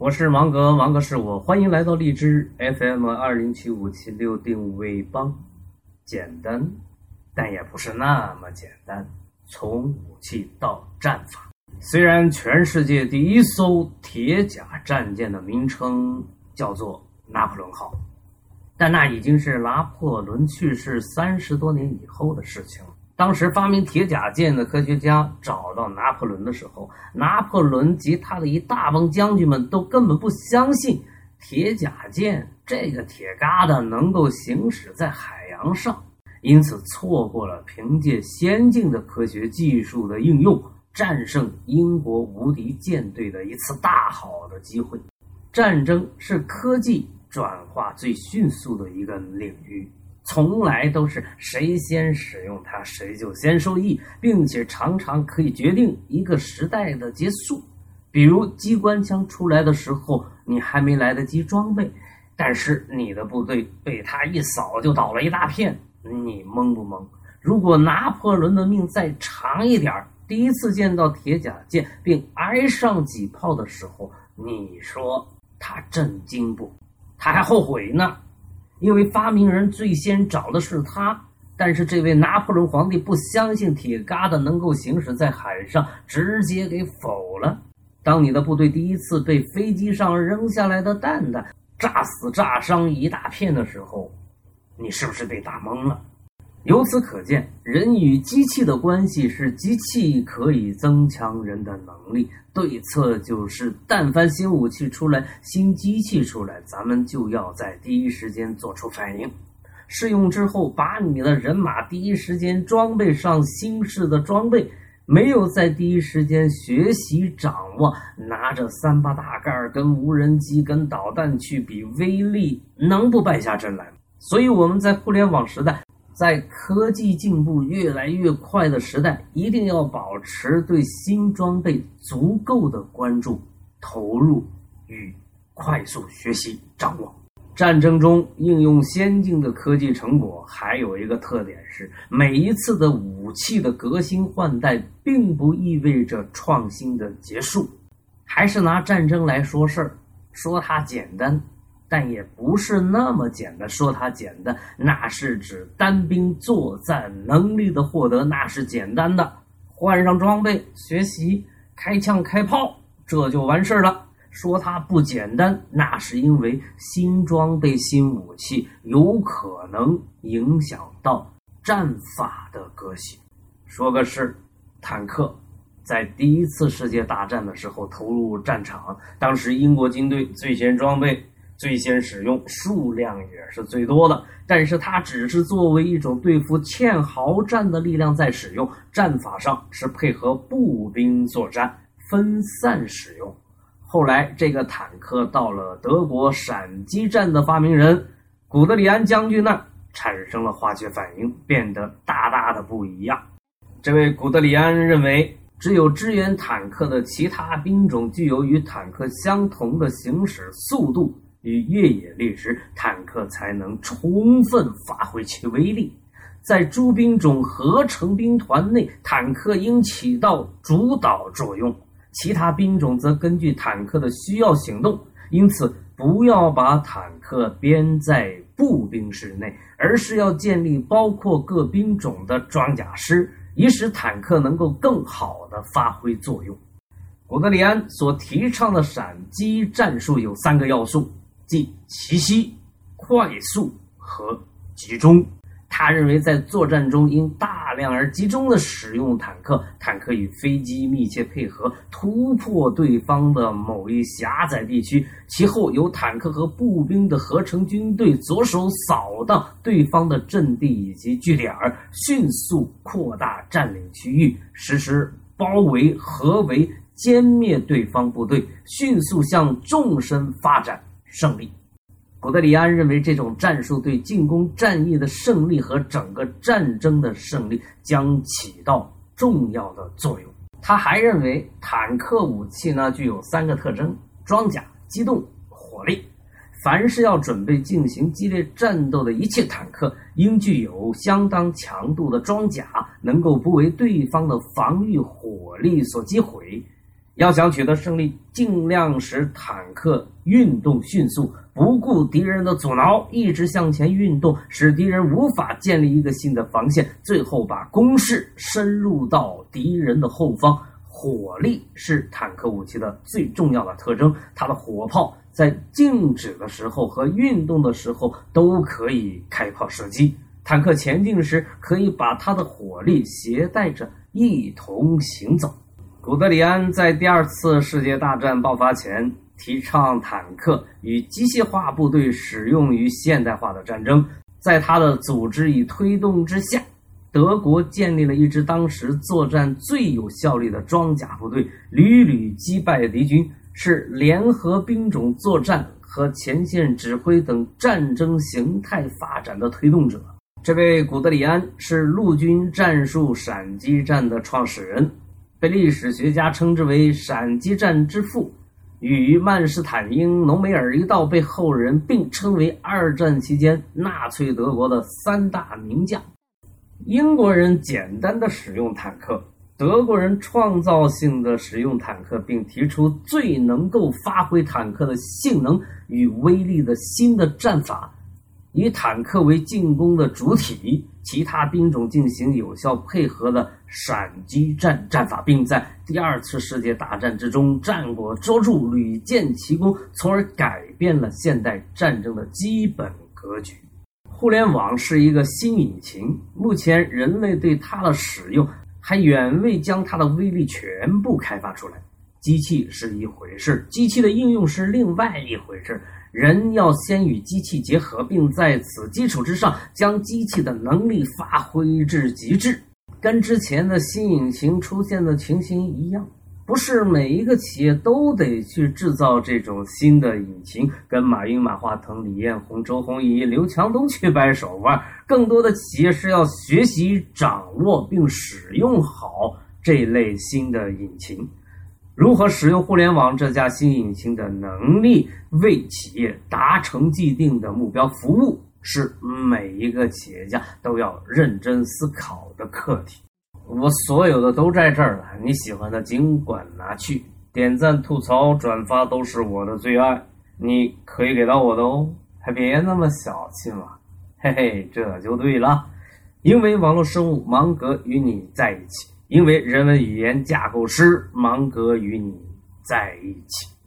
我是芒格，芒格是我，欢迎来到荔枝 FM 二零七五七六定位帮。简单，但也不是那么简单。从武器到战法，虽然全世界第一艘铁甲战舰的名称叫做拿破仑号，但那已经是拿破仑去世三十多年以后的事情。当时发明铁甲舰的科学家找到拿破仑的时候，拿破仑及他的一大帮将军们都根本不相信铁甲舰这个铁疙瘩能够行驶在海洋上，因此错过了凭借先进的科学技术的应用战胜英国无敌舰队的一次大好的机会。战争是科技转化最迅速的一个领域。从来都是谁先使用它，谁就先受益，并且常常可以决定一个时代的结束。比如机关枪出来的时候，你还没来得及装备，但是你的部队被它一扫就倒了一大片，你懵不懵？如果拿破仑的命再长一点第一次见到铁甲舰并挨上几炮的时候，你说他震惊不？他还后悔呢。因为发明人最先找的是他，但是这位拿破仑皇帝不相信铁疙瘩能够行驶在海上，直接给否了。当你的部队第一次被飞机上扔下来的蛋蛋炸死、炸伤一大片的时候，你是不是被打懵了？由此可见，人与机器的关系是机器可以增强人的能力。对策就是，但凡新武器出来、新机器出来，咱们就要在第一时间做出反应。试用之后，把你的人马第一时间装备上新式的装备，没有在第一时间学习掌握，拿着三八大盖跟无人机、跟导弹去比威力，能不败下阵来吗？所以我们在互联网时代。在科技进步越来越快的时代，一定要保持对新装备足够的关注、投入与快速学习掌握。战争中应用先进的科技成果，还有一个特点是，每一次的武器的革新换代，并不意味着创新的结束。还是拿战争来说事儿，说它简单。但也不是那么简单。说它简单，那是指单兵作战能力的获得，那是简单的。换上装备，学习开枪开炮，这就完事儿了。说它不简单，那是因为新装备、新武器有可能影响到战法的革新。说个事坦克在第一次世界大战的时候投入战场，当时英国军队最先装备。最先使用数量也是最多的，但是它只是作为一种对付堑壕战的力量在使用，战法上是配合步兵作战，分散使用。后来这个坦克到了德国闪击战的发明人古德里安将军那，产生了化学反应，变得大大的不一样。这位古德里安认为，只有支援坦克的其他兵种具有与坦克相同的行驶速度。与越野力时，坦克才能充分发挥其威力。在诸兵种合成兵团内，坦克应起到主导作用，其他兵种则根据坦克的需要行动。因此，不要把坦克编在步兵师内，而是要建立包括各兵种的装甲师，以使坦克能够更好的发挥作用。古德里安所提倡的闪击战术有三个要素。即奇袭、快速和集中。他认为，在作战中应大量而集中的使用坦克，坦克与飞机密切配合，突破对方的某一狭窄地区。其后，由坦克和步兵的合成军队左手扫荡对方的阵地以及据点，迅速扩大占领区域，实施包围、合围、歼灭对方部队，迅速向纵深发展。胜利，古德里安认为这种战术对进攻战役的胜利和整个战争的胜利将起到重要的作用。他还认为，坦克武器呢具有三个特征：装甲、机动、火力。凡是要准备进行激烈战斗的一切坦克，应具有相当强度的装甲，能够不为对方的防御火力所击毁。要想取得胜利，尽量使坦克运动迅速，不顾敌人的阻挠，一直向前运动，使敌人无法建立一个新的防线，最后把攻势深入到敌人的后方。火力是坦克武器的最重要的特征，它的火炮在静止的时候和运动的时候都可以开炮射击。坦克前进时，可以把它的火力携带着一同行走。古德里安在第二次世界大战爆发前提倡坦克与机械化部队使用于现代化的战争。在他的组织与推动之下，德国建立了一支当时作战最有效率的装甲部队，屡屡击败敌军，是联合兵种作战和前线指挥等战争形态发展的推动者。这位古德里安是陆军战术闪击战的创始人。被历史学家称之为“闪击战之父”，与曼施坦因、隆美尔一道被后人并称为二战期间纳粹德国的三大名将。英国人简单的使用坦克，德国人创造性的使用坦克，并提出最能够发挥坦克的性能与威力的新的战法。以坦克为进攻的主体，其他兵种进行有效配合的闪击战战法，并在第二次世界大战之中战果卓著，屡建奇功，从而改变了现代战争的基本格局。互联网是一个新引擎，目前人类对它的使用还远未将它的威力全部开发出来。机器是一回事，机器的应用是另外一回事。人要先与机器结合，并在此基础之上将机器的能力发挥至极致，跟之前的新引擎出现的情形一样。不是每一个企业都得去制造这种新的引擎，跟马云、马化腾、李彦宏、周鸿祎、刘强东去掰手腕。更多的企业是要学习、掌握并使用好这类新的引擎。如何使用互联网这架新引擎的能力为企业达成既定的目标服务，是每一个企业家都要认真思考的课题。我所有的都在这儿了，你喜欢的尽管拿去，点赞、吐槽、转发都是我的最爱，你可以给到我的哦，还别那么小气嘛，嘿嘿，这就对了，因为网络生物芒格与你在一起。因为人文语言架构师芒格与你在一起。